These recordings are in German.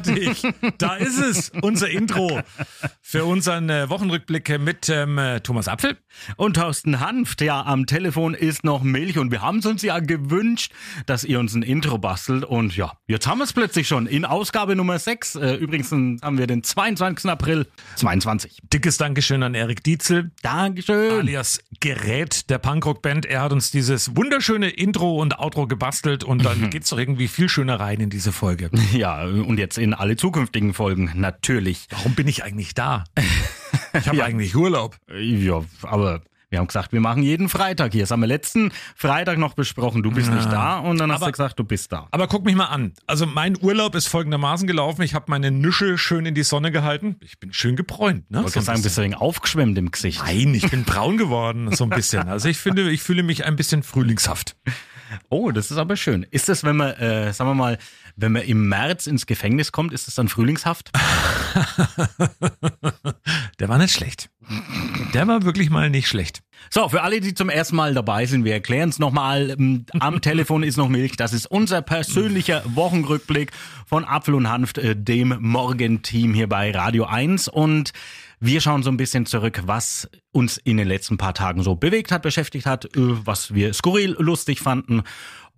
großartig. Da ist es, unser Intro für unseren äh, Wochenrückblick mit ähm, äh, Thomas Apfel. Und Thorsten Hanft. Ja, am Telefon ist noch Milch und wir haben es uns ja gewünscht, dass ihr uns ein Intro bastelt. Und ja, jetzt haben wir es plötzlich schon in Ausgabe Nummer 6. Äh, übrigens haben wir den 22. April 22. Dickes Dankeschön an Erik Dietzel. Dankeschön. Alias Gerät der Punkrock-Band. Er hat uns dieses wunderschöne Intro und Outro gebastelt und dann geht's doch irgendwie viel schöner rein in diese Folge. Ja, und jetzt in alle zukünftigen Folgen, natürlich. Warum bin ich eigentlich da? Ich habe Ja. eigentlich Urlaub. Ja, aber wir haben gesagt, wir machen jeden Freitag hier. Das haben wir letzten Freitag noch besprochen. Du bist nicht da und dann hast Aber- du gesagt, du bist da. Aber guck mich mal an. Also mein Urlaub ist folgendermaßen gelaufen. Ich habe meine Nüsche schön in die Sonne gehalten. Ich bin schön gebräunt. Ne? Ich wollte So ein sagen, bisschen. bist du wegen aufgeschwemmt im Gesicht. Nein, ich bin braun geworden, so ein bisschen. Also ich finde, ich fühle mich ein bisschen frühlingshaft. Oh, das ist aber schön. Ist das, wenn man, äh, sagen wir mal, wenn man im März ins Gefängnis kommt, ist das dann Frühlingshaft? Der war nicht schlecht. Der war wirklich mal nicht schlecht. So, für alle, die zum ersten Mal dabei sind, wir erklären es nochmal. Ähm, Am Telefon ist noch Milch. Das ist unser persönlicher Wochenrückblick von Apfel und Hanft, äh, dem Morgenteam hier bei Radio 1. Und wir schauen so ein bisschen zurück, was uns in den letzten paar Tagen so bewegt hat, beschäftigt hat, äh, was wir skurril lustig fanden.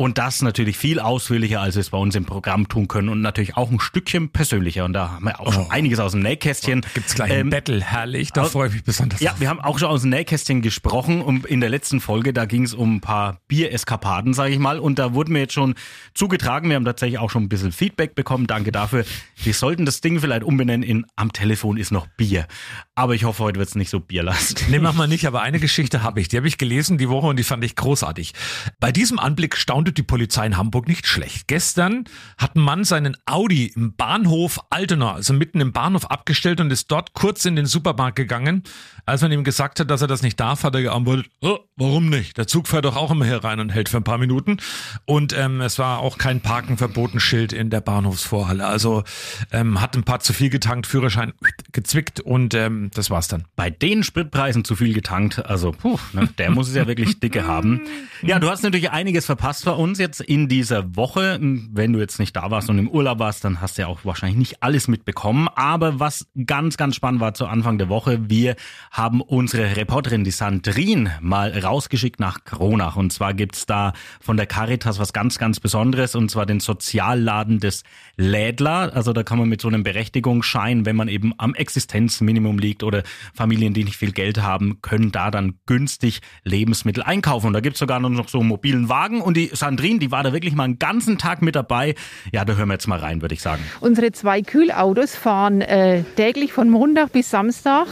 Und das natürlich viel ausführlicher, als wir es bei uns im Programm tun können und natürlich auch ein Stückchen persönlicher. Und da haben wir auch schon einiges aus dem Nähkästchen. Gibt's gleich ein Ähm, Battle, herrlich. Da freue ich mich besonders. ja, drauf. wir haben auch schon aus dem Nähkästchen gesprochen und in der letzten Folge, da ging es um ein paar Biereskapaden, sage ich mal. Und da wurden mir jetzt schon zugetragen. Wir haben tatsächlich auch schon ein bisschen Feedback bekommen. Danke dafür. Wir sollten das Ding vielleicht umbenennen in Am Telefon ist noch Bier. Aber ich hoffe, heute wird es nicht so bierlastig. Nee, mach mal nicht, aber eine Geschichte habe ich. Die habe ich gelesen die Woche und die fand ich großartig. Bei diesem Anblick staunte die Polizei in Hamburg nicht schlecht. Gestern hat ein Mann seinen Audi im Bahnhof Altona, also mitten im Bahnhof, abgestellt und ist dort kurz in den Supermarkt gegangen. Als man ihm gesagt hat, dass er das nicht darf, hat er geantwortet, oh, warum nicht? Der Zug fährt doch auch immer hier rein und hält für ein paar Minuten. Und ähm, es war auch kein Parken verboten Schild in der Bahnhofsvorhalle. Also ähm, hat ein paar zu viel getankt, Führerschein gezwickt und ähm, das war's dann. Bei den Spritpreisen zu viel getankt, also puh, ne, der muss es ja wirklich dicke haben. Ja, du hast natürlich einiges verpasst bei uns jetzt in dieser Woche. Wenn du jetzt nicht da warst und im Urlaub warst, dann hast du ja auch wahrscheinlich nicht alles mitbekommen. Aber was ganz, ganz spannend war zu Anfang der Woche, wir haben unsere Reporterin, die Sandrine, mal rausgeschickt nach Kronach. Und zwar gibt's da von der Caritas was ganz, ganz Besonderes, und zwar den Sozialladen des Lädler. Also da kann man mit so einem Berechtigungsschein, wenn man eben am Existenzminimum liegt oder Familien, die nicht viel Geld haben, können da dann günstig Lebensmittel einkaufen. Und da gibt's sogar noch so einen mobilen Wagen. Und die Sandrine, die war da wirklich mal einen ganzen Tag mit dabei. Ja, da hören wir jetzt mal rein, würde ich sagen. Unsere zwei Kühlautos fahren äh, täglich von Montag bis Samstag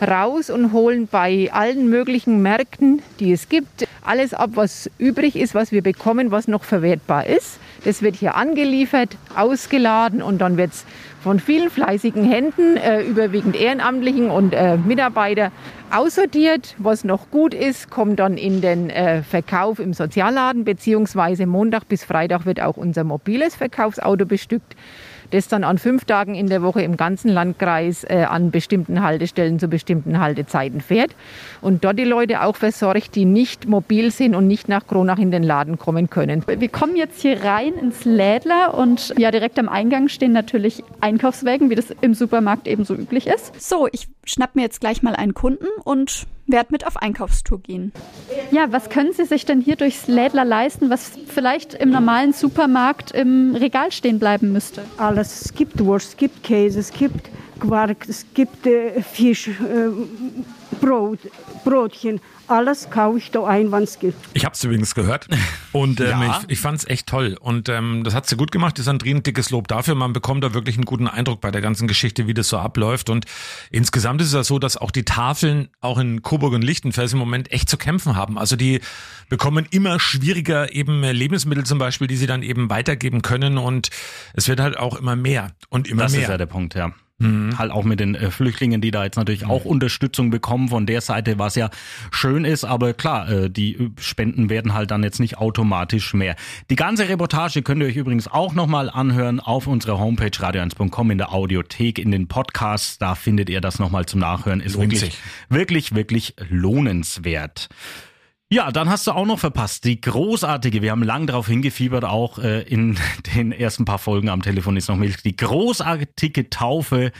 raus und holen bei allen möglichen Märkten, die es gibt, alles ab, was übrig ist, was wir bekommen, was noch verwertbar ist. Das wird hier angeliefert, ausgeladen und dann wird es von vielen fleißigen Händen, äh, überwiegend Ehrenamtlichen und äh, Mitarbeiter, aussortiert. Was noch gut ist, kommt dann in den äh, Verkauf im Sozialladen, beziehungsweise Montag bis Freitag wird auch unser mobiles Verkaufsauto bestückt das dann an fünf Tagen in der Woche im ganzen Landkreis äh, an bestimmten Haltestellen zu bestimmten Haltezeiten fährt und dort die Leute auch versorgt, die nicht mobil sind und nicht nach Kronach in den Laden kommen können. Wir kommen jetzt hier rein ins Lädler und ja, direkt am Eingang stehen natürlich Einkaufswägen, wie das im Supermarkt eben so üblich ist. So, ich schnapp mir jetzt gleich mal einen Kunden und werde mit auf Einkaufstour gehen. Ja, was können Sie sich denn hier durchs Lädler leisten, was vielleicht im normalen Supermarkt im Regal stehen bleiben müsste? alles. Es gibt Wurst, es gibt Käse, es gibt Quark, es gibt äh, Fisch, äh, Brot, Brotchen. Alles kaufe ich da ein, wann es gibt. Ich habe es übrigens gehört und ähm, Ja. ich, ich fand es echt toll und ähm, das hat sie gut gemacht. Die Sandrine, dickes Lob dafür. Man bekommt da wirklich einen guten Eindruck bei der ganzen Geschichte, wie das so abläuft und insgesamt ist es ja so, dass auch die Tafeln auch in Coburg und Lichtenfels im Moment echt zu kämpfen haben. Also die bekommen immer schwieriger eben Lebensmittel zum Beispiel, die sie dann eben weitergeben können und es wird halt auch immer mehr und immer Das mehr. ist ja der Punkt, ja. Halt auch mit den äh, Flüchtlingen, die da jetzt natürlich auch Unterstützung bekommen von der Seite, was ja schön ist, aber klar, äh, die äh, Spenden werden halt dann jetzt nicht automatisch mehr. Die ganze Reportage könnt ihr euch übrigens auch nochmal anhören auf unserer Homepage radio1.com in der Audiothek, in den Podcasts, da findet ihr das nochmal zum Nachhören. Ist Lohnt wirklich, sich. wirklich, wirklich lohnenswert. Ja, dann hast du auch noch verpasst. Die großartige, wir haben lang darauf hingefiebert, auch äh, in den ersten paar Folgen am Telefon ist noch Milch, die großartige Taufe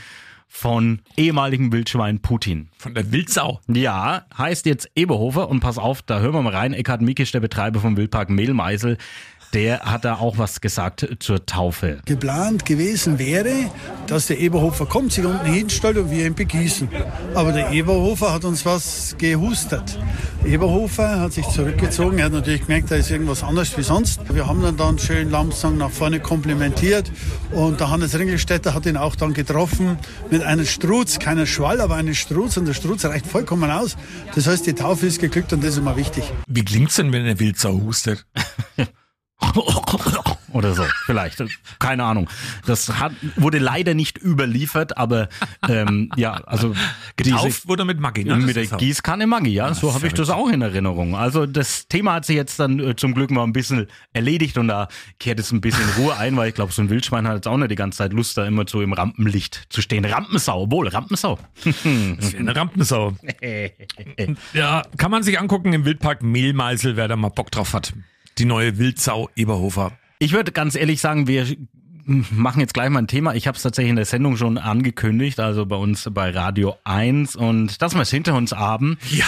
von ehemaligen Wildschwein Putin. Von der Wildsau. Ja, heißt jetzt Eberhofer und pass auf, da hören wir mal rein. Eckhard Mikisch, der Betreiber vom Wildpark Mehlmeisel, der hat da auch was gesagt zur Taufe. Geplant gewesen wäre, dass der Eberhofer kommt, sich unten hinstellt und wir ihn begießen. Aber der Eberhofer hat uns was gehustet. Eberhofer hat sich zurückgezogen. Er hat natürlich gemerkt, da ist irgendwas anders wie sonst. Wir haben dann dann schön Lamsang nach vorne komplimentiert und der Hannes Ringelstädter hat ihn auch dann getroffen mit einem Struz, keiner Schwall, aber einen Struz und der Struz reicht vollkommen aus. Das heißt, die Taufe ist geglückt und das ist immer wichtig. Wie klingt's denn, wenn eine Wildsau hustet? Oder so, vielleicht. Keine Ahnung. Das hat, wurde leider nicht überliefert, aber ähm, ja, also Getauft wurde mit Maggi, ne? mit der Gießkanne Maggi, ja. So ist habe ich das auch in Erinnerung. Also das Thema hat sich jetzt dann äh, zum Glück mal ein bisschen erledigt und da kehrt es ein bisschen Ruhe ein, weil ich glaube, so ein Wildschwein hat jetzt auch nicht die ganze Zeit Lust, da immer so im Rampenlicht zu stehen. Rampensau, wohl, Rampensau. Das eine Rampensau. ja, kann man sich angucken im Wildpark Mehlmeisel, wer da mal Bock drauf hat. Die neue Wildsau Eberhofer. Ich würde ganz ehrlich sagen, wir machen jetzt gleich mal ein Thema. Ich habe es tatsächlich in der Sendung schon angekündigt, also bei uns bei Radio 1 und dass wir es hinter uns haben. Ja.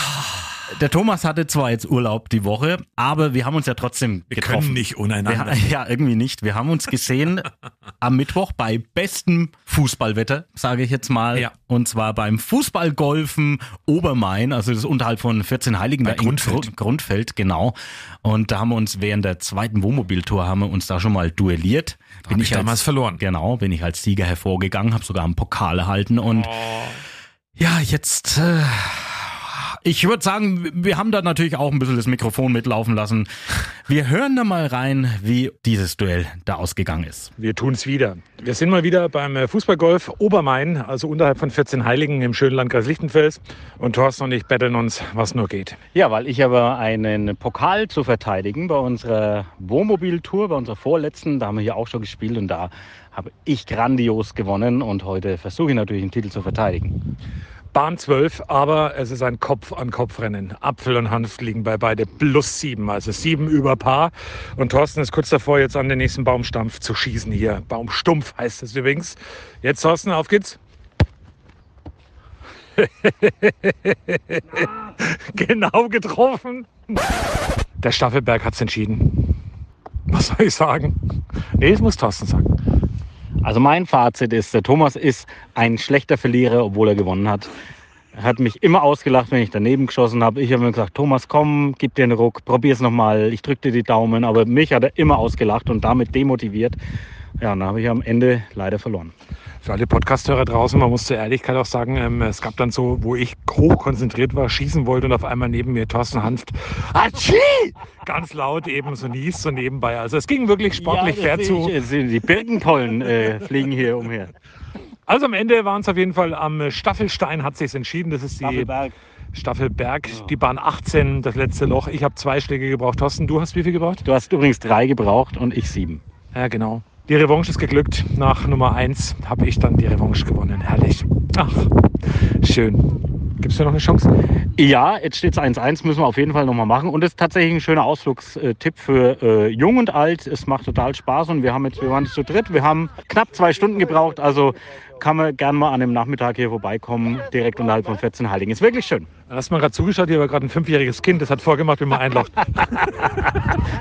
Der Thomas hatte zwar jetzt Urlaub die Woche, aber wir haben uns ja trotzdem Wir getroffen. können nicht untereinander. Wir, ja, irgendwie nicht. Wir haben uns gesehen am Mittwoch bei bestem Fußballwetter, sage ich jetzt mal. Ja. Und zwar beim Fußballgolfen Obermain, also das ist unterhalb von 14 Heiligen. Bei da Grundfeld. Grund- Grundfeld, genau. Und da haben wir uns während der zweiten Wohnmobiltour haben wir uns da schon mal duelliert. hab ich damals verloren. Genau, bin ich als Sieger hervorgegangen, habe sogar einen Pokal erhalten und Oh. ja, jetzt äh, ich würde sagen, wir haben da natürlich auch ein bisschen das Mikrofon mitlaufen lassen. Wir hören da mal rein, wie dieses Duell da ausgegangen ist. Wir tun's wieder. Wir sind mal wieder beim äh, Fußballgolf Obermain, also unterhalb von 14 Heiligen im schönen Landkreis Lichtenfels. Und Thorsten und ich betteln uns, was nur geht. Ja, weil ich habe einen Pokal zu verteidigen bei unserer Wohnmobiltour, bei unserer vorletzten. Da haben wir hier auch schon gespielt und da habe ich grandios gewonnen und heute versuche ich natürlich den Titel zu verteidigen. Bahn 12, aber es ist ein Kopf-an-Kopf-Rennen. Apfel und Hanf liegen bei beide plus sieben, also sieben über Paar. Und Thorsten ist kurz davor, jetzt an den nächsten Baumstampf zu schießen hier. Baumstumpf heißt es übrigens. Jetzt Thorsten, auf geht's. genau getroffen. Der Staffelberg hat's entschieden. Was soll ich sagen? Nee, es muss Thorsten sagen. Also mein Fazit ist, der Thomas ist ein schlechter Verlierer, obwohl er gewonnen hat. Er hat mich immer ausgelacht, wenn ich daneben geschossen habe. Ich habe mir gesagt, Thomas, komm, gib dir einen Ruck, probier's nochmal. Ich drück dir die Daumen. Aber mich hat er immer ausgelacht und damit demotiviert. Ja, und dann habe ich am Ende leider verloren. Für alle Podcast-Hörer draußen, man muss zur Ehrlichkeit auch sagen, ähm, es gab dann so, wo ich hoch konzentriert war, schießen wollte und auf einmal neben mir Thorsten Hanft, Atschi! Ganz laut eben so niest so nebenbei. Also es ging wirklich sportlich Ja, fair zu. ich. Die Birkenpollen äh, fliegen hier umher. Also am Ende waren es auf jeden Fall am Staffelstein hat sich entschieden. Das ist die Staffelberg. Staffelberg, die Bahn 18, das letzte Loch. Ich habe zwei Schläge gebraucht. Thorsten, du hast wie viel gebraucht? Du hast übrigens drei gebraucht und ich sieben. Ja, genau. Die Revanche ist geglückt. Nach Nummer 1 habe ich dann die Revanche gewonnen. Herrlich. Ach, schön. Gibt es da noch eine Chance? Ja, jetzt steht es 1-1, müssen wir auf jeden Fall nochmal machen. Und es ist tatsächlich ein schöner Ausflugstipp für äh, Jung und Alt. Es macht total Spaß und wir haben jetzt, wir waren zu dritt, wir haben knapp zwei Stunden gebraucht. Also kann man gerne mal an einem Nachmittag hier vorbeikommen, direkt unterhalb von 14 Heiligen. Ist wirklich schön. Hast du mal gerade zugeschaut, hier war gerade ein fünfjähriges Kind, das hat vorgemacht, wie man einlocht.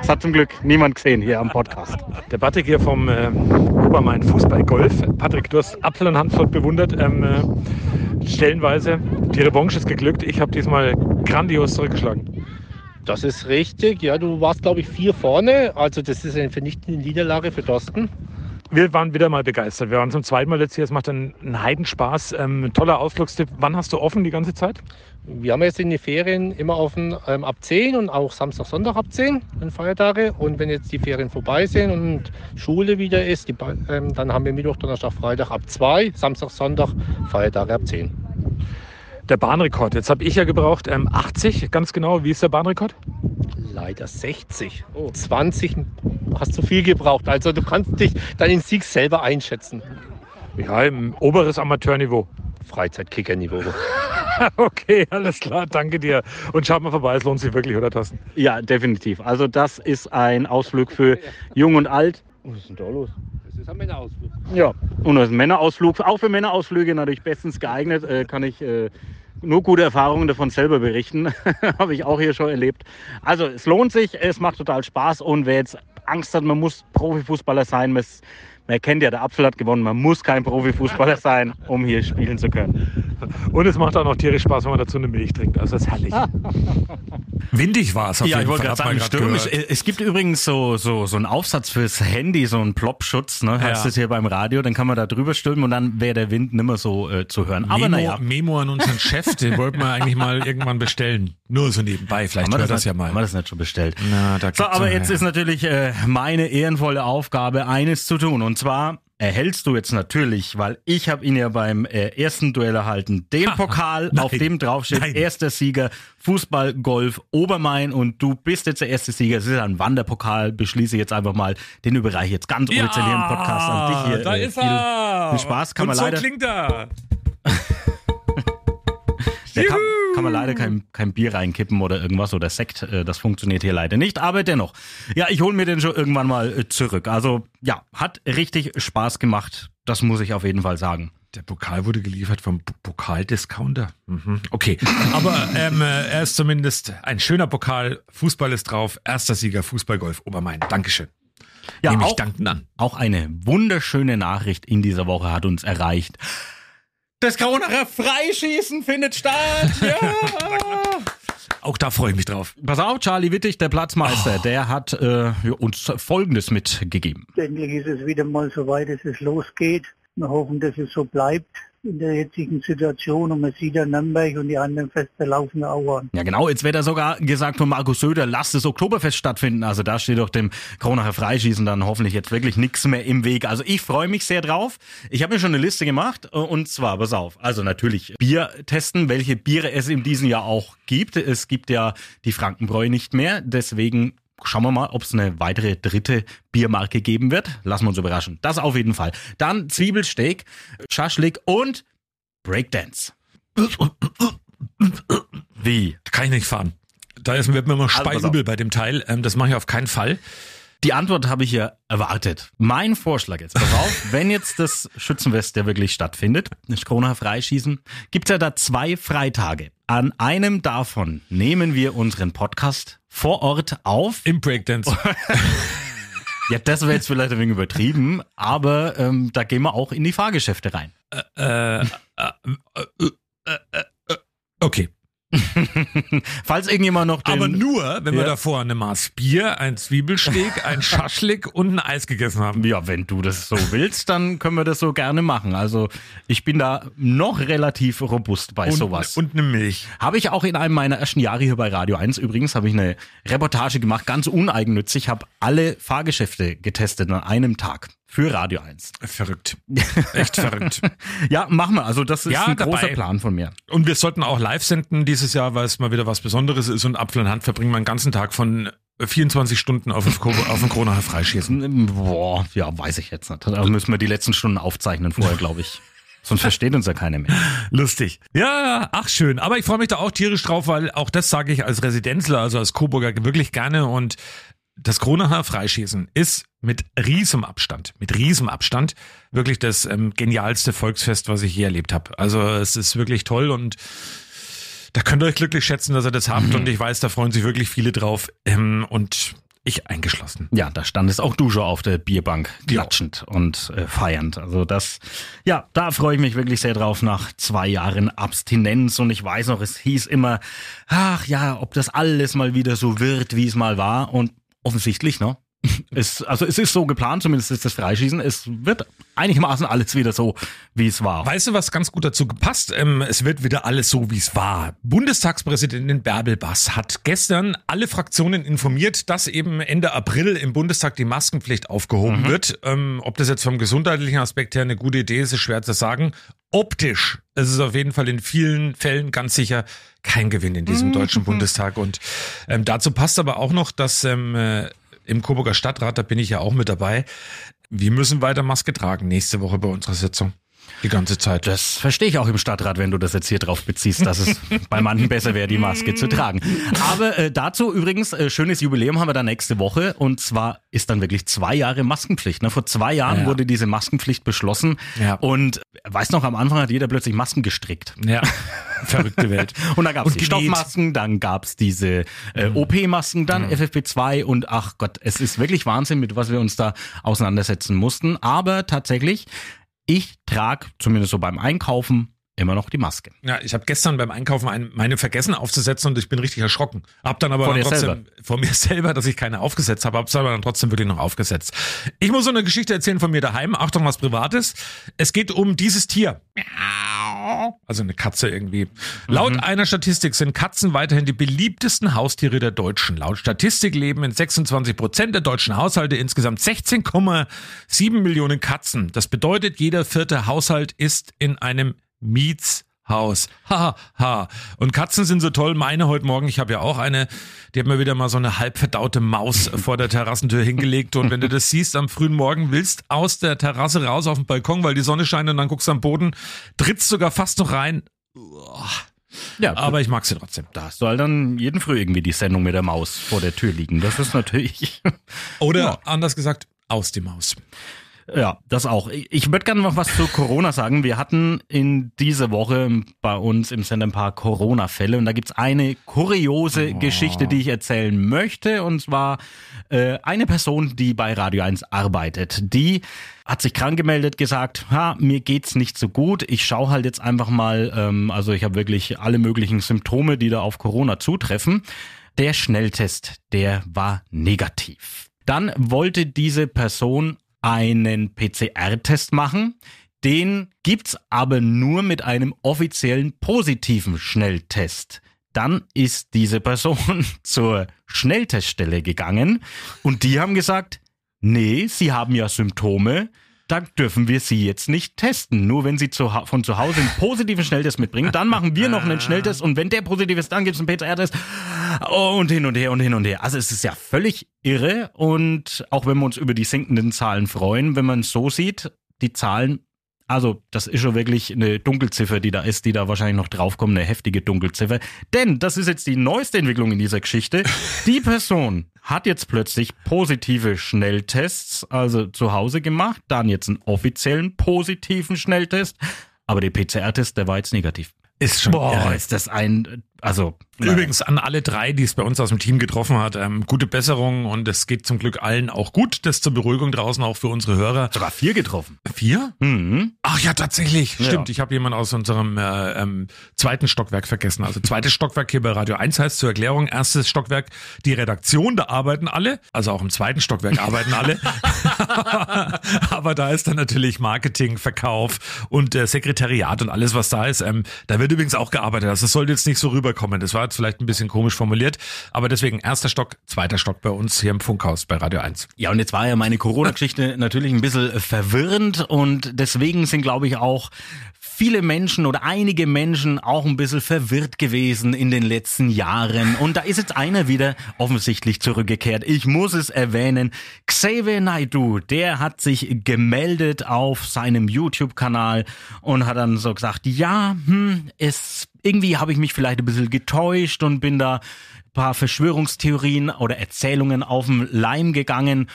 Das hat zum Glück niemand gesehen hier am Podcast. Der Patrick hier vom äh, Obermain Fußballgolf. Patrick, du hast Apfel und Handvoll bewundert. Ähm, äh, stellenweise. Die Revanche ist geglückt. Ich habe diesmal grandios zurückgeschlagen. Das ist richtig. Ja, du warst, glaube ich, vier vorne. Also das ist eine vernichtende Niederlage für Thorsten. Wir waren wieder mal begeistert. Wir waren zum zweiten Mal jetzt hier. Es macht einen, einen Heidenspaß. Ähm, toller Ausflugstipp. Wann hast du offen die ganze Zeit? Wir haben jetzt in den Ferien immer offen ähm, ab 10 und auch Samstag, Sonntag ab 10, an Feiertage. Und wenn jetzt die Ferien vorbei sind und Schule wieder ist, die, ähm, dann haben wir Mittwoch, Donnerstag, Freitag ab 2, Samstag, Sonntag, Feiertage ab 10. Der Bahnrekord. Jetzt habe ich ja gebraucht ähm, 80, ganz genau. Wie ist der Bahnrekord? Leider 60. 20 hast du viel gebraucht. Also du kannst dich deinen Sieg selber einschätzen. Ja, im oberes Amateurniveau. Freizeitkicker-Niveau. okay, alles klar, danke dir. Und schaut mal vorbei, es lohnt sich wirklich, oder Thorsten? Ja, definitiv. Also das ist ein Ausflug für Jung und Alt. Was ist denn da los? Das ist ein Männerausflug. Ja, und das ist ein Männerausflug. Auch für Männerausflüge natürlich bestens geeignet. Äh, kann ich äh, nur gute Erfahrungen davon selber berichten. Habe ich auch hier schon erlebt. Also es lohnt sich, es macht total Spaß. Und wer jetzt Angst hat, man muss Profifußballer sein, man, kennt ja, der Apfel hat gewonnen, man muss kein Profifußballer sein, um hier spielen zu können. Und es macht auch noch tierisch Spaß, wenn man dazu eine Milch trinkt. Also das ist herrlich. Windig war es auf Ja, ich jeden wollte Fall. gerade sagen, stürmisch. Es gibt übrigens so, so, so einen Aufsatz fürs Handy, so einen Plopschutz, ne? Hast Ja. hier beim Radio, dann kann man da drüber stülpen und dann wäre der Wind nimmer so äh, zu hören. Aber Memo, naja. Memo an unseren Chef, den wollten wir eigentlich mal irgendwann bestellen. Nur so nebenbei, vielleicht Haben wir hört das ja mal. Haben wir das nicht schon bestellt? Na, da So, aber ja- jetzt ist natürlich äh, meine ehrenvolle Aufgabe, eines zu tun. Und zwar erhältst du jetzt natürlich, weil ich habe ihn ja beim äh, ersten Duell erhalten, den Pokal, Nein. auf dem draufsteht, Nein. erster Sieger, Fußball, Golf, Obermain und du bist jetzt der erste Sieger. Es ist ein Wanderpokal, beschließe jetzt einfach mal, den überreiche ich jetzt ganz offiziell hier im Podcast an dich hier. Da Äh, ist viel, er. Viel Spaß, kann Und man so leider, klingt er. Ja, kann, kann man leider kein, kein Bier reinkippen oder irgendwas oder Sekt. äh, Das funktioniert hier leider nicht, aber dennoch. Ja, ich hole mir den schon irgendwann mal äh, zurück. Also ja, hat richtig Spaß gemacht. Das muss ich auf jeden Fall sagen. Der Pokal wurde geliefert vom Pokaldiscounter. Mhm. Okay, aber ähm, äh, er ist zumindest ein schöner Pokal. Fußball ist drauf. Erster Sieger Fußballgolf Obermain. Dankeschön. Ja, Nehme ich auch, danken an. auch eine wunderschöne Nachricht in dieser Woche hat uns erreicht. Das Kronacher Freischießen findet statt. Ja. Auch da freue ich mich drauf. Pass auf, Charlie Wittig, der Platzmeister, Oh. der hat äh, uns Folgendes mitgegeben. Endlich ist es wieder mal so weit, dass es losgeht. Wir hoffen, dass es so bleibt in der jetzigen Situation und man sieht ja Nürnberg und die anderen Feste laufen auch an. Ja genau, jetzt wird er sogar gesagt von Markus Söder, lasst das Oktoberfest stattfinden. Also da steht doch dem Kronacher Freischießen dann hoffentlich jetzt wirklich nichts mehr im Weg. Also ich freue mich sehr drauf. Ich habe mir schon eine Liste gemacht und zwar, pass auf, also natürlich Bier testen, welche Biere es in diesem Jahr auch gibt. Es gibt ja die Frankenbräu nicht mehr, deswegen Schauen wir mal, ob es eine weitere dritte Biermarke geben wird. Lassen wir uns überraschen. Das auf jeden Fall. Dann Zwiebelsteak, Schaschlik und Breakdance. Wie? Kann ich nicht fahren. Da ist, wird mir immer Also, speiübel bei dem Teil. Ähm, das mache ich auf keinen Fall. Die Antwort habe ich ja erwartet. Mein Vorschlag jetzt, pass auf, wenn jetzt das Schützenfest ja wirklich stattfindet, das Corona Freischießen, gibt's ja da zwei Freitage. An einem davon nehmen wir unseren Podcast vor Ort auf. Im Breakdance. Ja, das wäre jetzt vielleicht ein wenig übertrieben, aber ähm, da gehen wir auch in die Fahrgeschäfte rein. äh, äh, äh, äh, äh, äh, okay. Falls irgendjemand noch den, Aber nur, wenn wir Ja. davor eine Maß Bier, ein Zwiebelsteak, ein Schaschlik und ein Eis gegessen haben. Ja, wenn du das so willst, dann können wir das so gerne machen. Also ich bin da noch relativ robust bei Und, sowas. und eine Milch. Habe ich auch in einem meiner ersten Jahre hier bei Radio 1 übrigens, habe ich eine Reportage gemacht, ganz uneigennützig, habe alle Fahrgeschäfte getestet an einem Tag für Radio 1. Verrückt. Echt verrückt. Ja, machen wir. Also das ist Ja, ein dabei. großer Plan von mir. Und wir sollten auch live senden dieses Jahr, weil es mal wieder was Besonderes ist. Und Apfel in Hand verbringen wir einen ganzen Tag von 24 Stunden auf auf dem Kronacher Freischießen. Boah, ja, weiß ich jetzt nicht. Da müssen wir die letzten Stunden aufzeichnen vorher, glaube ich. Sonst versteht uns ja keiner mehr. Lustig. Ja, ach schön. Aber ich freue mich da auch tierisch drauf, weil auch das sage ich als Residenzler, also als Coburger wirklich gerne. Und das Kronacher Freischießen ist mit riesem Abstand, mit riesem Abstand wirklich das ähm, genialste Volksfest, was ich je erlebt habe. Also es ist wirklich toll und da könnt ihr euch glücklich schätzen, dass ihr das habt. Und ich weiß, da freuen sich wirklich viele drauf. Ähm, und ich eingeschlossen. Ja, da standest auch du schon auf der Bierbank klatschend und äh, feiernd. Also das, ja, da freue ich mich wirklich sehr drauf nach zwei Jahren Abstinenz. Und ich weiß noch, es hieß immer, ach ja, ob das alles mal wieder so wird, wie es mal war. Und offensichtlich, ne? Es, also es ist so geplant, zumindest ist das Freischießen. Es wird einigermaßen alles wieder so, wie es war. Weißt du, was ganz gut dazu gepasst? Ähm, es wird wieder alles so, wie es war. Bundestagspräsidentin Bärbel Bass hat gestern alle Fraktionen informiert, dass eben Ende April im Bundestag die Maskenpflicht aufgehoben wird. Ähm, ob das jetzt vom gesundheitlichen Aspekt her eine gute Idee ist, ist schwer zu sagen. Optisch ist es auf jeden Fall in vielen Fällen ganz sicher kein Gewinn in diesem deutschen Bundestag. Und ähm, dazu passt aber auch noch, dass ähm, äh, im Coburger Stadtrat, da bin ich ja auch mit dabei, wir müssen weiter Maske tragen nächste Woche bei unserer Sitzung. Die ganze Zeit. Das verstehe ich auch im Stadtrat, wenn du das jetzt hier drauf beziehst, dass es bei manchen besser wäre, die Maske zu tragen. Aber äh, dazu übrigens, äh, schönes Jubiläum haben wir da nächste Woche und zwar ist dann wirklich zwei Jahre Maskenpflicht. Ne? Vor zwei Jahren Ja. wurde diese Maskenpflicht beschlossen Ja. und äh, weiß noch, am Anfang hat jeder plötzlich Masken gestrickt. Ja. Verrückte Welt. Und dann gab es die genäht. Stoffmasken, dann gab es diese äh, OP-Masken, dann FFP2 und ach Gott, es ist wirklich Wahnsinn, mit was wir uns da auseinandersetzen mussten. Aber tatsächlich, ich trage, zumindest so beim Einkaufen, immer noch die Maske. Ja, ich habe gestern beim Einkaufen ein, meine vergessen aufzusetzen und ich bin richtig erschrocken. Hab dann aber Vor dann trotzdem vor mir selber, dass ich keine aufgesetzt habe, hab's aber dann trotzdem wirklich noch aufgesetzt. Ich muss so eine Geschichte erzählen von mir daheim. Achtung, was Privates. Es geht um dieses Tier. Also eine Katze irgendwie. Laut einer Statistik sind Katzen weiterhin die beliebtesten Haustiere der Deutschen. Laut Statistik leben in 26 Prozent der deutschen Haushalte insgesamt 16,7 Millionen Katzen. Das bedeutet, jeder vierte Haushalt ist in einem Mietshaus. Ha, ha. Und Katzen sind so toll. Meine heute Morgen, ich habe ja auch eine, die hat mir wieder mal so eine halb verdaute Maus vor der Terrassentür hingelegt. Und wenn du das siehst am frühen Morgen, willst aus der Terrasse raus auf den Balkon, weil die Sonne scheint und dann guckst du am Boden, trittst sogar fast noch rein. Ja, Aber ich mag sie trotzdem. da soll dann jeden Früh irgendwie die Sendung mit der Maus vor der Tür liegen. Das ist natürlich. Oder Ja. anders gesagt, aus die Maus. Ja, das auch. Ich würde gerne noch was zu Corona sagen. Wir hatten in dieser Woche bei uns im Sender ein paar Corona-Fälle und da gibt's eine kuriose Geschichte, die ich erzählen möchte. Und zwar äh, eine Person, die bei Radio 1 arbeitet. Die hat sich krank gemeldet, gesagt, ha, mir geht's nicht so gut. Ich schaue halt jetzt einfach mal, ähm, also ich habe wirklich alle möglichen Symptome, die da auf Corona zutreffen. Der Schnelltest, der war negativ. Dann wollte diese Person einen PCR-Test machen. Den gibt's aber nur mit einem offiziellen positiven Schnelltest. Dann ist diese Person zur Schnellteststelle gegangen und die haben gesagt, nee, Sie haben ja Symptome, da dürfen wir Sie jetzt nicht testen. Nur wenn Sie zu, von zu Hause einen positiven Schnelltest mitbringen, dann machen wir noch einen Schnelltest und wenn der positiv ist, dann gibt's einen PCR-Test und hin und her und hin und her. Also es ist ja völlig irre und auch wenn wir uns über die sinkenden Zahlen freuen, wenn man es so sieht, die Zahlen also, das ist schon wirklich eine Dunkelziffer, die da ist, die da wahrscheinlich noch draufkommt, eine heftige Dunkelziffer. Denn das ist jetzt die neueste Entwicklung in dieser Geschichte. Die Person hat jetzt plötzlich positive Schnelltests, also zu Hause gemacht, dann jetzt einen offiziellen positiven Schnelltest, aber der PCR-Test, der war jetzt negativ. Ist schon Boah, irre. ist das ein, also. Übrigens an alle drei, die es bei uns aus dem Team getroffen hat, ähm, gute Besserung und es geht zum Glück allen auch gut. Das zur Beruhigung draußen auch für unsere Hörer. Sogar vier getroffen. Vier? Mhm. Ach ja, tatsächlich. Ja. Stimmt. Ich habe jemanden aus unserem äh, ähm, zweiten Stockwerk vergessen. Also zweites Stockwerk hier bei Radio 1 heißt zur Erklärung, erstes Stockwerk die Redaktion, da arbeiten alle. Also auch im zweiten Stockwerk arbeiten alle. Aber da ist dann natürlich Marketing, Verkauf und äh, Sekretariat und alles, was da ist. Ähm, da wird übrigens auch gearbeitet. Also es sollte jetzt nicht so rüberkommen. Das war jetzt vielleicht ein bisschen komisch formuliert. Aber deswegen erster Stock, zweiter Stock bei uns hier im Funkhaus bei Radio 1. Ja, und jetzt war ja meine Corona-Geschichte natürlich ein bisschen verwirrend und deswegen sind, glaube ich, auch viele Menschen oder einige Menschen auch ein bisschen verwirrt gewesen in den letzten Jahren. Und da ist jetzt einer wieder offensichtlich zurückgekehrt. Ich muss es erwähnen. Xavier Naidoo, der hat sich gemeldet auf seinem YouTube-Kanal und hat dann so gesagt, ja, hm, es, irgendwie habe ich mich vielleicht ein bisschen getäuscht und bin da paar Verschwörungstheorien oder Erzählungen auf den Leim gegangen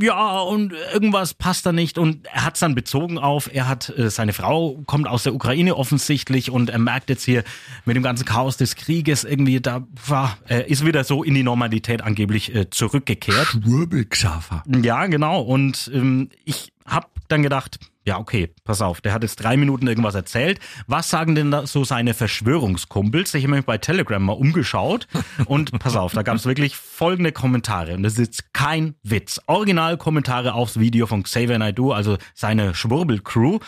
ja, und irgendwas passt da nicht. Und er hat es dann bezogen auf, er hat, äh, seine Frau kommt aus der Ukraine offensichtlich und er merkt jetzt hier mit dem ganzen Chaos des Krieges irgendwie, da war, er ist wieder so in die Normalität angeblich äh, zurückgekehrt. Schwurbelxaver. Ja, genau. Und ähm, ich hab dann gedacht, ja, okay, pass auf, der hat jetzt drei Minuten irgendwas erzählt. Was sagen denn da so seine Verschwörungskumpels? Ich habe mich bei Telegram mal umgeschaut und pass auf, da gab es wirklich folgende Kommentare. Und das ist jetzt kein Witz. Originalkommentare aufs Video von Xavier Naidoo, also seine Schwurbel-Crew.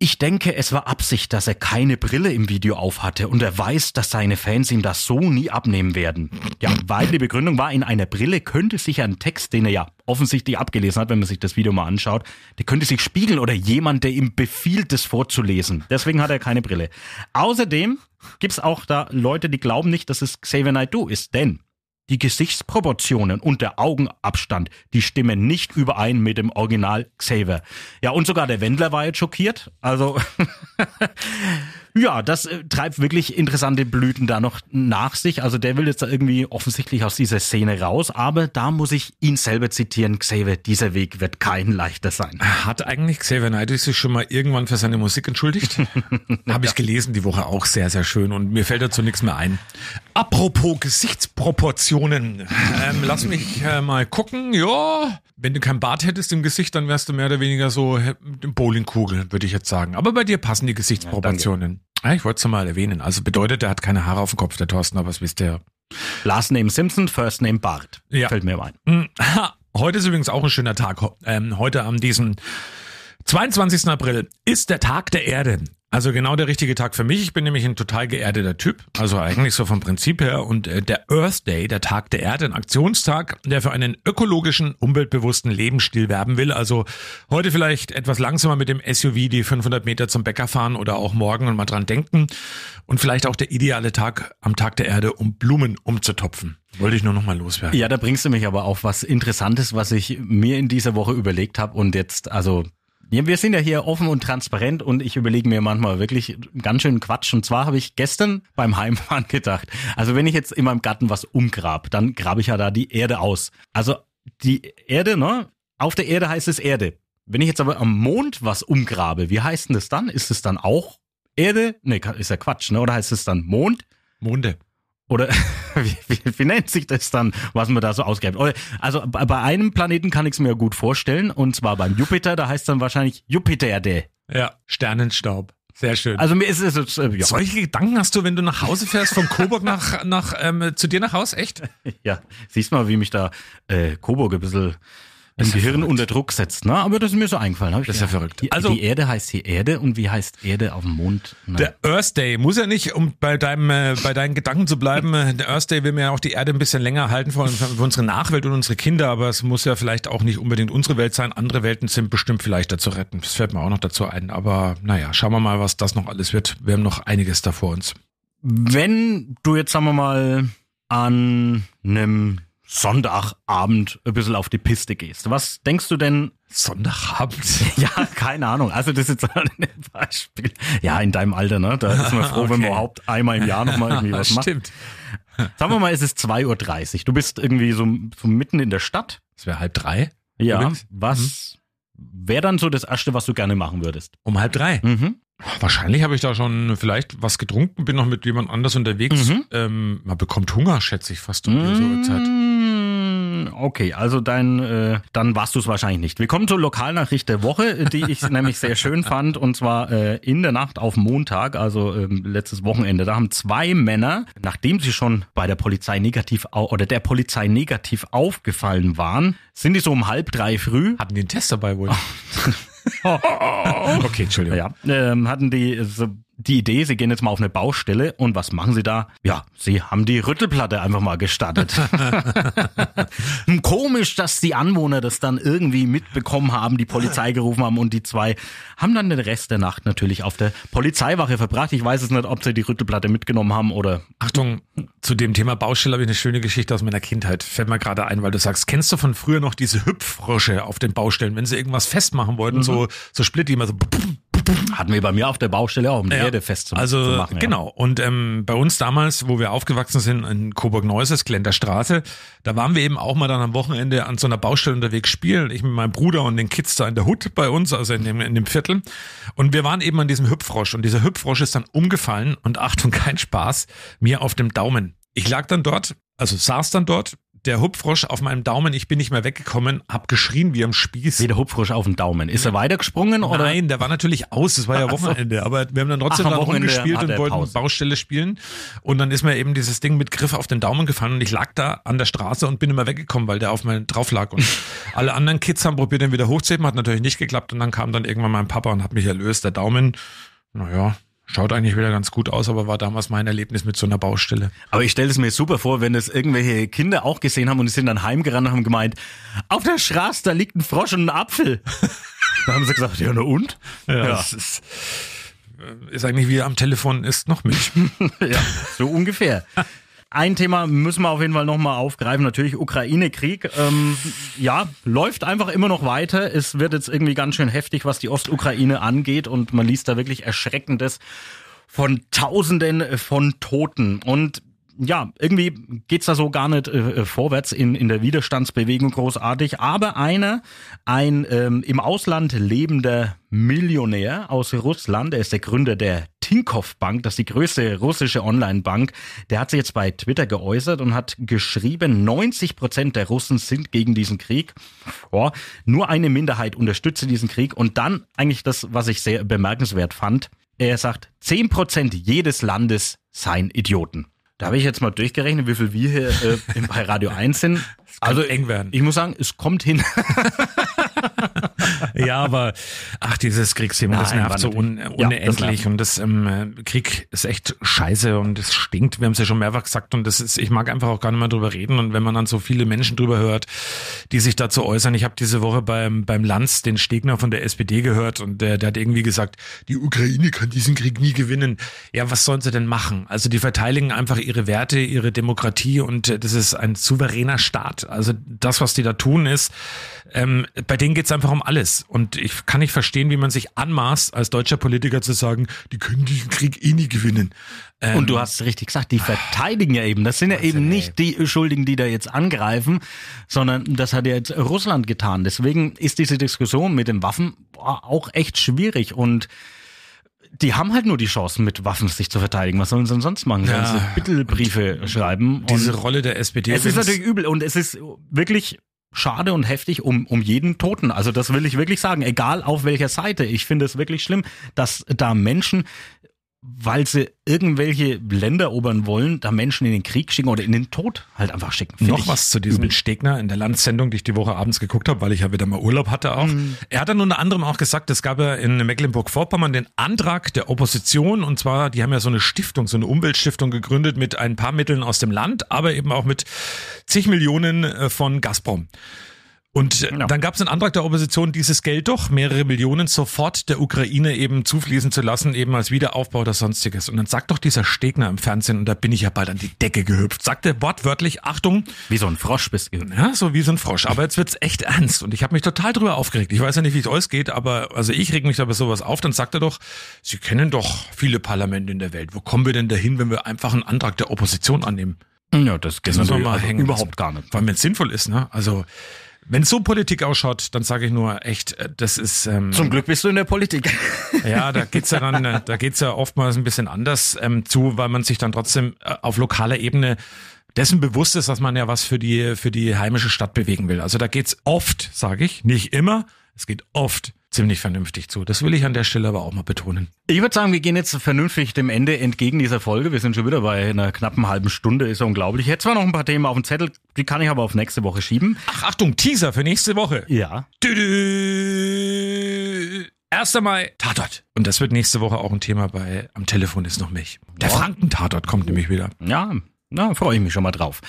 Ich denke, es war Absicht, dass er keine Brille im Video aufhatte und er weiß, dass seine Fans ihm das so nie abnehmen werden. Ja, weil die Begründung war, in einer Brille könnte sich ein Text, den er ja offensichtlich abgelesen hat, wenn man sich das Video mal anschaut, der könnte sich spiegeln oder jemand, der ihm befiehlt, das vorzulesen. Deswegen hat er keine Brille. Außerdem gibt's auch da Leute, die glauben nicht, dass es Xavier Naidoo ist, denn die Gesichtsproportionen und der Augenabstand, die stimmen nicht überein mit dem Original Xaver. Ja, und sogar der Wendler war jetzt schockiert. Also, ja, das äh, treibt wirklich interessante Blüten da noch nach sich. Also der will jetzt da irgendwie offensichtlich aus dieser Szene raus, aber da muss ich ihn selber zitieren, Xaver, dieser Weg wird kein leichter sein. Hat eigentlich Xavier Naidoo sich schon mal irgendwann für seine Musik entschuldigt? Habe ich gelesen die Woche auch sehr, sehr schön und mir fällt dazu nichts mehr ein. Apropos Gesichtsproportionen, ähm, lass mich äh, mal gucken. Ja, wenn du kein Bart hättest im Gesicht, dann wärst du mehr oder weniger so äh, Bowlingkugel, würde ich jetzt sagen. Aber bei dir passen die Gesichtsproportionen. Ja, ich wollte es mal erwähnen. Also bedeutet, er hat keine Haare auf dem Kopf, der Thorsten, aber das wisst ihr. Last Name Simpson, First Name Bart. Ja. Fällt mir ein. Ha, Heute ist übrigens auch ein schöner Tag. Ähm, heute am diesem 22. April ist der Tag der Erde. Also genau der richtige Tag für mich. Ich bin nämlich ein total geerdeter Typ. Also eigentlich so vom Prinzip her. Und äh, der Earth Day, der Tag der Erde, ein Aktionstag, der für einen ökologischen, umweltbewussten Lebensstil werben will. Also heute vielleicht etwas langsamer mit dem SUV die 500 Meter zum Bäcker fahren oder auch morgen und mal dran denken. Und vielleicht auch der ideale Tag am Tag der Erde, um Blumen umzutopfen. Wollte ich nur noch mal loswerden. Ja, da bringst du mich aber auf was Interessantes, was ich mir in dieser Woche überlegt habe und jetzt, also ja, wir sind ja hier offen und transparent und ich überlege mir manchmal wirklich ganz schön Quatsch. Und zwar habe ich gestern beim Heimfahren gedacht, also wenn ich jetzt in meinem Garten was umgrab, dann grabe ich ja da die Erde aus. Also die Erde, ne? Auf der Erde heißt es Erde. Wenn ich jetzt aber am Mond was umgrabe, wie heißt denn das dann? Ist es dann auch Erde? Nee, ist ja Quatsch, ne? Oder heißt es dann Mond? Monde. Oder wie, wie, wie nennt sich das dann, was man da so ausgräbt? Oder- Also bei einem Planeten kann ich es mir gut vorstellen, und zwar beim Jupiter, da heißt dann wahrscheinlich Jupiter-Erde. Ja, Sternenstaub. Sehr schön. Also mir ist es jetzt, äh, ja. Solche Gedanken hast du, wenn du nach Hause fährst, vom Coburg nach, nach ähm, zu dir nach Haus? Echt? ja, siehst mal, wie mich da äh, Coburg ein bisschen ja Gehirn verrückt. unter Druck setzt, ne? Aber das ist mir so eingefallen. Ich Das ist ja gedacht. verrückt. Die, Also- die Erde heißt hier Erde und wie heißt Erde auf dem Mond? Na, Der Earth Day muss ja nicht, um bei deinem, äh, bei deinen Gedanken zu bleiben, äh, der Earth Day will mir ja auch die Erde ein bisschen länger halten für, für unsere Nachwelt und unsere Kinder, aber es muss ja vielleicht auch nicht unbedingt unsere Welt sein. Andere Welten sind bestimmt vielleicht dazu retten. Das fällt mir auch noch dazu ein. Aber naja, schauen wir mal, was das noch alles wird. Wir haben noch einiges da vor uns. Wenn du jetzt, sagen wir mal, an einem Sonntagabend ein bisschen auf die Piste gehst, was denkst du denn? Sonntagabend. Ja, keine Ahnung. Also das ist jetzt ein Beispiel. Ja, in deinem Alter, ne? Da ist man froh, wenn man Okay. überhaupt einmal im Jahr nochmal irgendwie was macht. Stimmt. Sagen wir mal, es ist 2.30 Uhr. Du bist irgendwie so, so mitten in der Stadt. Es wäre halb drei. Ja. Übrigens. Was wäre dann so das Erste, was du gerne machen würdest? Um halb drei. Mhm. Wahrscheinlich habe ich da schon vielleicht was getrunken, bin noch mit jemand anders unterwegs. Mhm. Ähm, man bekommt Hunger, schätze ich fast um diese Uhrzeit. Okay, also dein, äh, dann warst du es wahrscheinlich nicht. Wir kommen zur Lokalnachricht der Woche, die ich nämlich sehr schön fand, und zwar äh, in der Nacht auf Montag, also ähm, letztes Wochenende. Da haben zwei Männer, nachdem sie schon bei der Polizei negativ oder der Polizei negativ aufgefallen waren, sind die so um halb drei früh. Hatten die einen Test dabei wohl? okay, Entschuldigung. Ja, ähm, hatten die so die Idee, sie gehen jetzt mal auf eine Baustelle und was machen sie da? Ja, sie haben die Rüttelplatte einfach mal gestartet. Hm, Komisch, dass die Anwohner das dann irgendwie mitbekommen haben, die Polizei gerufen haben und die zwei haben dann den Rest der Nacht natürlich auf der Polizeiwache verbracht. Ich weiß es nicht, ob sie die Rüttelplatte mitgenommen haben oder Achtung, zu dem Thema Baustelle habe ich eine schöne Geschichte aus meiner Kindheit. Fällt mir gerade ein, weil du sagst, kennst du von früher noch diese Hüpffrösche auf den Baustellen, wenn sie irgendwas festmachen wollten, so, so Splitti immer so. Hatten wir bei mir auf der Baustelle auch, um die Ja, Erde festzumachen. Also zu machen, ja. genau. Und ähm, bei uns damals, wo wir aufgewachsen sind in Coburg-Neuses, Glenter Straße, da waren wir eben auch mal dann am Wochenende an so einer Baustelle unterwegs spielen. Ich mit meinem Bruder und den Kids da in der Hut bei uns, also in dem, in dem Viertel. Und wir waren eben an diesem Hüpffrosch und dieser Hüpffrosch ist dann umgefallen und Achtung, kein Spaß, mir auf dem Daumen. Ich lag dann dort, also saß dann dort, der Hüpffrosch auf meinem Daumen, ich bin nicht mehr weggekommen, hab geschrien wie am Spieß. Wie der Hupfrosch auf den Daumen. Ist er weitergesprungen oder? Nein, der war natürlich aus, es war ja so. Wochenende, aber wir haben dann trotzdem Ach, Wochenende rumgespielt und wollten Pause. Baustelle spielen und dann ist mir eben dieses Ding mit Griff auf den Daumen gefallen und ich lag da an der Straße und bin immer weggekommen, weil der auf meinen drauf lag und alle anderen Kids haben probiert, den wieder hochzuheben, hat natürlich nicht geklappt und dann kam dann irgendwann mein Papa und hat mich erlöst. Der Daumen, naja, schaut eigentlich wieder ganz gut aus, aber war damals mein Erlebnis mit so einer Baustelle. Aber ich stelle es mir super vor, wenn das irgendwelche Kinder auch gesehen haben und die sind dann heimgerannt und haben gemeint, auf der Straße, da liegt ein Frosch und ein Apfel. da haben sie gesagt, ja, na und? Ja, das ist, ist eigentlich wie am Telefon ist noch Milch. ja, so ungefähr. ein Thema müssen wir auf jeden Fall nochmal aufgreifen. Natürlich Ukraine-Krieg. Ähm, ja, läuft einfach immer noch weiter. Es wird jetzt irgendwie ganz schön heftig, was die Ostukraine angeht. Und man liest da wirklich Erschreckendes von Tausenden von Toten. Und ja, irgendwie geht's da so gar nicht äh, vorwärts in, in der Widerstandsbewegung großartig. Aber einer, ein ähm, im Ausland lebender Millionär aus Russland, er ist der Gründer der Tinkoff Bank, das ist die größte russische Online-Bank, der hat sich jetzt bei Twitter geäußert und hat geschrieben, 90 Prozent der Russen sind gegen diesen Krieg. Oh, nur eine Minderheit unterstütze diesen Krieg. Und dann eigentlich das, was ich sehr bemerkenswert fand, er sagt, 10 Prozent jedes Landes seien Idioten. Da habe ich jetzt mal durchgerechnet, wie viel wir hier äh, bei Radio 1 sind. Also eng werden. Ich muss sagen, es kommt hin. ja, aber ach, dieses Kriegsthema, das nervt so un, Ja, das unendlich nervt. und das ähm, Krieg ist echt scheiße und es stinkt. Wir haben es ja schon mehrfach gesagt und das ist, ich mag einfach auch gar nicht mehr drüber reden und wenn man dann so viele Menschen drüber hört, die sich dazu äußern. Ich habe diese Woche beim beim Lanz den Stegner von der SPD gehört und der, der hat irgendwie gesagt, die Ukraine kann diesen Krieg nie gewinnen. Ja, was sollen sie denn machen? Also die verteidigen einfach ihre Werte, ihre Demokratie und äh, das ist ein souveräner Staat. Also das, was die da tun, ist, ähm, bei denen geht's einfach um alles. Und ich kann nicht verstehen, wie man sich anmaßt, als deutscher Politiker zu sagen, die können diesen Krieg eh nie gewinnen. Ähm, Und du hast es richtig gesagt, die verteidigen ja eben. Das sind ja eben nicht die Schuldigen, die da jetzt angreifen, sondern das hat ja jetzt Russland getan. Deswegen ist diese Diskussion mit den Waffen boah, auch echt schwierig und die haben halt nur die Chance, mit Waffen sich zu verteidigen. Was sollen sie denn sonst machen? Sollen Ja. sie Bittelbriefe schreiben? diese Und Rolle der SPD. es ist natürlich übel und es ist wirklich schade und heftig um, um jeden Toten. Also das will ich wirklich sagen, egal auf welcher Seite. Ich finde es wirklich schlimm, dass da Menschen, weil sie irgendwelche Länder erobern wollen, da Menschen in den Krieg schicken oder in den Tod halt einfach schicken. Noch was zu diesem übel. Stegner in der Landsendung, die ich die Woche abends geguckt habe, weil ich ja wieder mal Urlaub hatte auch. Mhm. Er hat dann unter anderem auch gesagt, es gab ja in Mecklenburg-Vorpommern den Antrag der Opposition und zwar, die haben ja so eine Stiftung, so eine Umweltstiftung gegründet mit ein paar Mitteln aus dem Land, aber eben auch mit zig Millionen äh, von Gazprom. Und äh, dann gab es einen Antrag der Opposition, dieses Geld doch, mehrere Millionen, sofort der Ukraine eben zufließen zu lassen, eben als Wiederaufbau oder sonstiges. Und dann sagt doch dieser Stegner im Fernsehen, und da bin ich ja bald an die Decke gehüpft, sagte wortwörtlich, Achtung, Wie so ein Frosch bist du. ja, so wie so ein Frosch. Aber jetzt wird's echt ernst. Und ich habe mich total drüber aufgeregt. Ich weiß ja nicht, wie es euch geht, aber also ich reg mich da bei sowas auf. Dann sagt er doch, Sie kennen doch viele Parlamente in der Welt. Wo kommen wir denn dahin, wenn wir einfach einen Antrag der Opposition annehmen? Ja, das geht Das müssen wir also hängen überhaupt gar nicht. Allem, wenn es sinnvoll ist, ne? Also, wenn so Politik ausschaut, dann sage ich nur echt, äh, das ist ähm, Zum Glück bist du in der Politik. ja, da geht's ja dann, äh, da geht's ja oftmals ein bisschen anders ähm, zu, weil man sich dann trotzdem äh, auf lokaler Ebene dessen bewusst ist, dass man ja was für die für die heimische Stadt bewegen will. Also da geht's oft, sage ich, nicht immer, es geht oft ziemlich vernünftig zu. Das will ich an der Stelle aber auch mal betonen. Ich würde sagen, wir gehen jetzt vernünftig dem Ende entgegen dieser Folge. Wir sind schon wieder bei einer knappen halben Stunde, ist ja unglaublich. Ich hätte zwar noch ein paar Themen auf dem Zettel, die kann ich aber auf nächste Woche schieben. Ach, Achtung, Teaser für nächste Woche. Ja. Düdü. 1. Mai, Tatort. Und das wird nächste Woche auch ein Thema bei Am Telefon ist noch mich. Der. Franken-Tatort kommt nämlich wieder. Ja, na, freue ich mich schon mal drauf.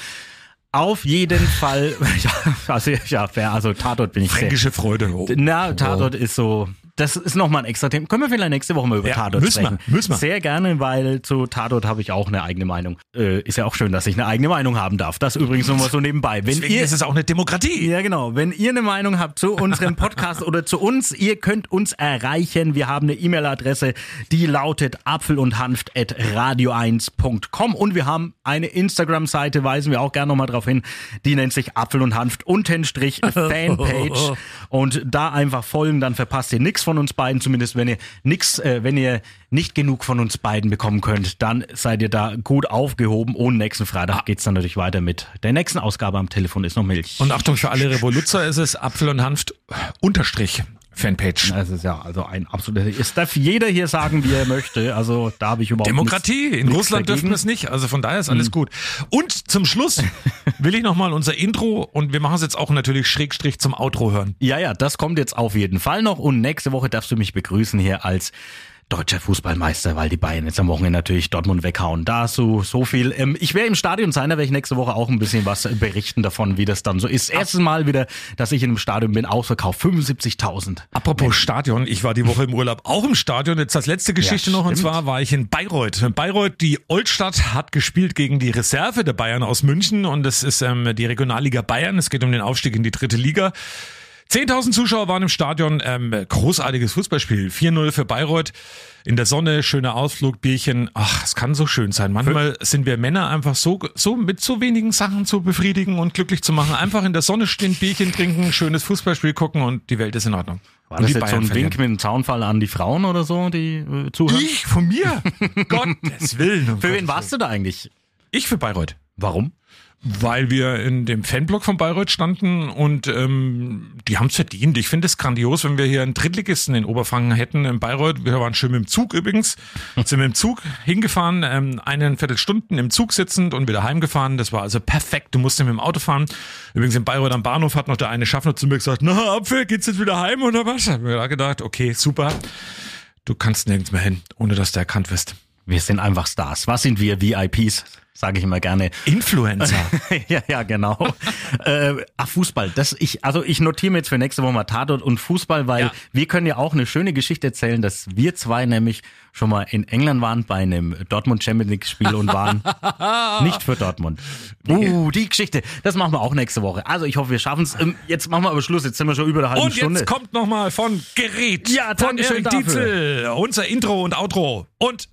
Auf jeden Fall, ja, also, ja, also Tatort bin ich sehr. Fränkische Freude. Oh. Na, Tatort ist so, das ist nochmal ein extra Thema. Können wir vielleicht nächste Woche mal über Ja, Tatort müssen wir, sprechen? müssen wir. Sehr gerne, weil zu Tatort habe ich auch eine eigene Meinung. Äh, ist ja auch schön, dass ich eine eigene Meinung haben darf. Das übrigens nochmal so nebenbei. Wenn Deswegen ihr, ist es auch eine Demokratie. ja, genau. Wenn ihr eine Meinung habt zu unserem Podcast oder zu uns, ihr könnt uns erreichen. Wir haben eine E-Mail-Adresse, die lautet apfel und hanft at radio1.com und wir haben eine Instagram-Seite, weisen wir auch gerne nochmal drauf hin. Die nennt sich apfel und hanft unterstrich Fanpage und da einfach folgen, dann verpasst ihr nichts von uns beiden, zumindest wenn ihr nix, äh, wenn ihr nicht genug von uns beiden bekommen könnt, dann seid ihr da gut aufgehoben. Und nächsten Freitag geht's dann natürlich weiter mit der nächsten Ausgabe am Telefon ist noch Milch. Und Achtung, für alle Revoluzzer ist es Apfel und Hanft Unterstrich Fanpage. Das ist ja also ein absoluter. Es darf jeder hier sagen, wie er möchte. Also da habe ich überhaupt Demokratie. nichts- In nichts Russland dürfen dagegen. wir es nicht. Also von daher ist alles gut. Und zum Schluss will ich nochmal unser Intro und wir machen es jetzt auch natürlich Schrägstrich zum Outro hören. Ja, ja, das kommt jetzt auf jeden Fall noch. Und nächste Woche darfst du mich begrüßen hier als deutscher Fußballmeister, weil die Bayern jetzt am Wochenende natürlich Dortmund weghauen. Da so, so viel. Ähm, ich werde im Stadion sein, da werde ich nächste Woche auch ein bisschen was berichten davon, wie das dann so ist. Erstes Mal wieder, dass ich in einem Stadion bin, ausverkauft. 75.000. Apropos Menschen. Stadion, ich war die Woche im Urlaub auch im Stadion. Jetzt als letzte Geschichte ja, noch, und zwar war ich in Bayreuth. In Bayreuth, die Oldstadt hat gespielt gegen die Reserve der Bayern aus München und es ist ähm, die Regionalliga Bayern. Es geht um den Aufstieg in die dritte Liga. 10.000 Zuschauer waren im Stadion. Ähm, großartiges Fußballspiel. 4-0 für Bayreuth. In der Sonne, schöner Ausflug, Bierchen. Ach, es kann so schön sein. Manchmal sind wir Männer einfach so, so mit so wenigen Sachen zu befriedigen und glücklich zu machen. Einfach in der Sonne stehen, Bierchen trinken, schönes Fußballspiel gucken und die Welt ist in Ordnung. War das jetzt so ein Wink mit einem Zaunfall an die Frauen oder so, die äh, zuhören? Ich? Von mir? Gottes Willen. Um für wen warst du da eigentlich? Ich für Bayreuth. Warum? Weil wir in dem Fanblock von Bayreuth standen und ähm, die haben es verdient. Ich finde es grandios, wenn wir hier einen Drittligisten in Oberfranken hätten in Bayreuth. Wir waren schön mit dem Zug übrigens. Sind mit dem Zug hingefahren, ähm, eine Viertelstunden im Zug sitzend und wieder heimgefahren. Das war also perfekt. Du musst mit dem Auto fahren. Übrigens in Bayreuth am Bahnhof hat noch der eine Schaffner zu mir gesagt, na Apfel, geht's jetzt wieder heim oder was? Hab mir da gedacht, okay, super. Du kannst nirgends mehr hin, ohne dass du erkannt wirst. Wir sind einfach Stars. Was sind wir? VIPs? Sage ich immer gerne. Influencer. ja, ja, genau. äh, ach, Fußball. Das ich, also ich notiere mir jetzt für nächste Woche mal Tatort und Fußball, weil ja. wir können ja auch eine schöne Geschichte erzählen, dass wir zwei nämlich schon mal in England waren bei einem Dortmund Champions League Spiel und waren nicht für Dortmund. Uh, die Geschichte. Das machen wir auch nächste Woche. Also ich hoffe, wir schaffen es. Ähm, jetzt machen wir aber Schluss. Jetzt sind wir schon über eine halbe und Stunde. Und jetzt kommt nochmal von Gerät. Ja, von Erik Dietzel. Unser Intro und Outro. Und